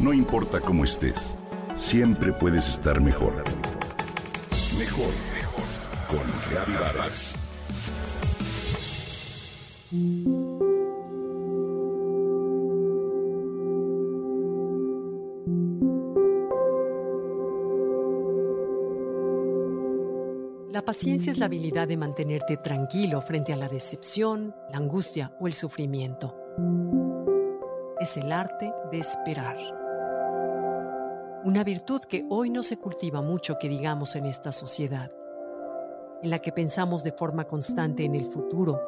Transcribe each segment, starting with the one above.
No importa cómo estés, siempre puedes estar mejor. Mejor, mejor. Con Reavivadas. La paciencia es la habilidad de mantenerte tranquilo frente a la decepción, la angustia o el sufrimiento. Es el arte de esperar. Una virtud que hoy no se cultiva mucho que digamos en esta sociedad, en la que pensamos de forma constante en el futuro.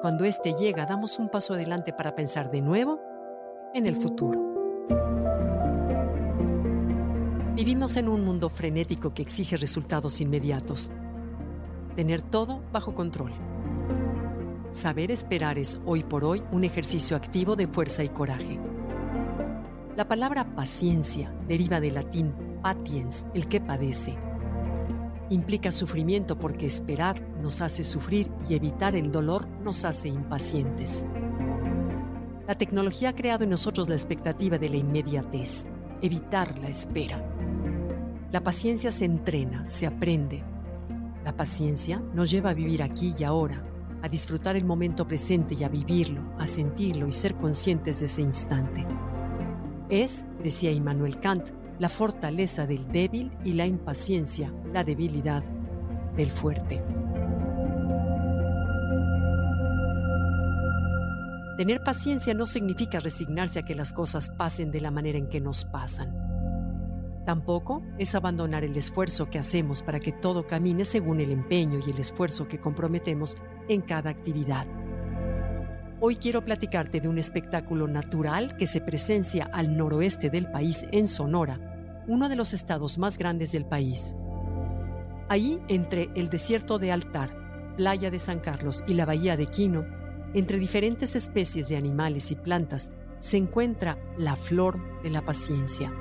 Cuando éste llega, damos un paso adelante para pensar de nuevo en el futuro. Vivimos en un mundo frenético que exige resultados inmediatos tener todo bajo control. Saber esperar es hoy por hoy un ejercicio activo de fuerza y coraje. La palabra paciencia deriva del latín patiens, el que padece. Implica sufrimiento porque esperar nos hace sufrir y evitar el dolor nos hace impacientes. La tecnología ha creado en nosotros la expectativa de la inmediatez, evitar la espera. La paciencia se entrena, se aprende, la paciencia nos lleva a vivir aquí y ahora, a disfrutar el momento presente y a vivirlo, a sentirlo y ser conscientes de ese instante. Es, decía Immanuel Kant, la fortaleza del débil y la impaciencia, la debilidad del fuerte. Tener paciencia no significa resignarse a que las cosas pasen de la manera en que nos pasan. Tampoco es abandonar el esfuerzo que hacemos para que todo camine según el empeño y el esfuerzo que comprometemos en cada actividad. Hoy quiero platicarte de un espectáculo natural que se presencia al noroeste del país, en Sonora, uno de los estados más grandes del país. Ahí, entre el desierto de Altar, Playa de San Carlos y la Bahía de Quino, entre diferentes especies de animales y plantas, se encuentra la flor de la paciencia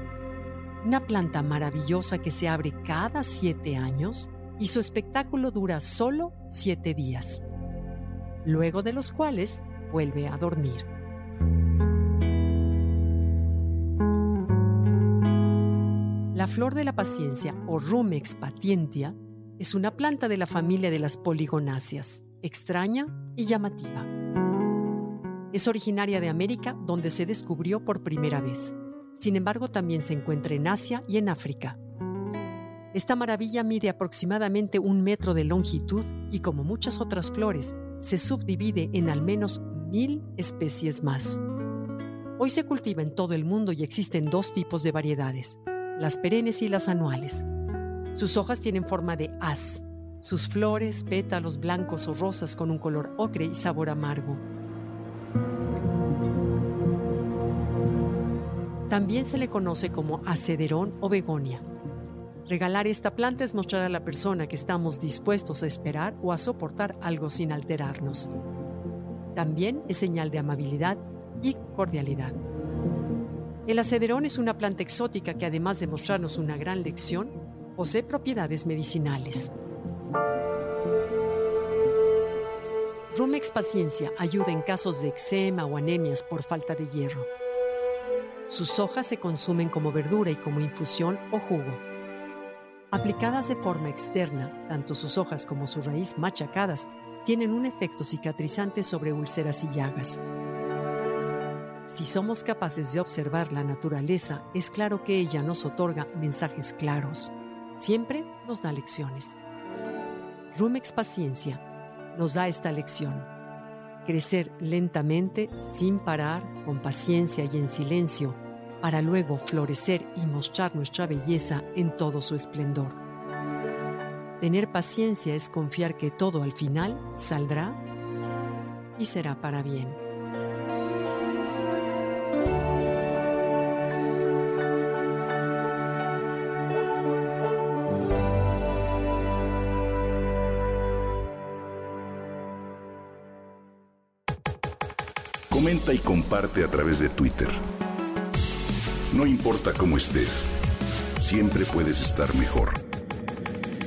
una planta maravillosa que se abre cada siete años y su espectáculo dura solo siete días, luego de los cuales vuelve a dormir. La flor de la paciencia o Rumex patientia es una planta de la familia de las poligonáceas, extraña y llamativa. Es originaria de América donde se descubrió por primera vez. Sin embargo, también se encuentra en Asia y en África. Esta maravilla mide aproximadamente un metro de longitud y como muchas otras flores, se subdivide en al menos mil especies más. Hoy se cultiva en todo el mundo y existen dos tipos de variedades, las perennes y las anuales. Sus hojas tienen forma de haz, sus flores, pétalos blancos o rosas con un color ocre y sabor amargo. También se le conoce como acederón o begonia. Regalar esta planta es mostrar a la persona que estamos dispuestos a esperar o a soportar algo sin alterarnos. También es señal de amabilidad y cordialidad. El acederón es una planta exótica que además de mostrarnos una gran lección, posee propiedades medicinales. Rumex Paciencia ayuda en casos de eczema o anemias por falta de hierro. Sus hojas se consumen como verdura y como infusión o jugo. Aplicadas de forma externa, tanto sus hojas como su raíz machacadas tienen un efecto cicatrizante sobre úlceras y llagas. Si somos capaces de observar la naturaleza, es claro que ella nos otorga mensajes claros. Siempre nos da lecciones. Rumex Paciencia nos da esta lección crecer lentamente, sin parar, con paciencia y en silencio, para luego florecer y mostrar nuestra belleza en todo su esplendor. Tener paciencia es confiar que todo al final saldrá y será para bien. Comenta y comparte a través de Twitter. No importa cómo estés, siempre puedes estar mejor.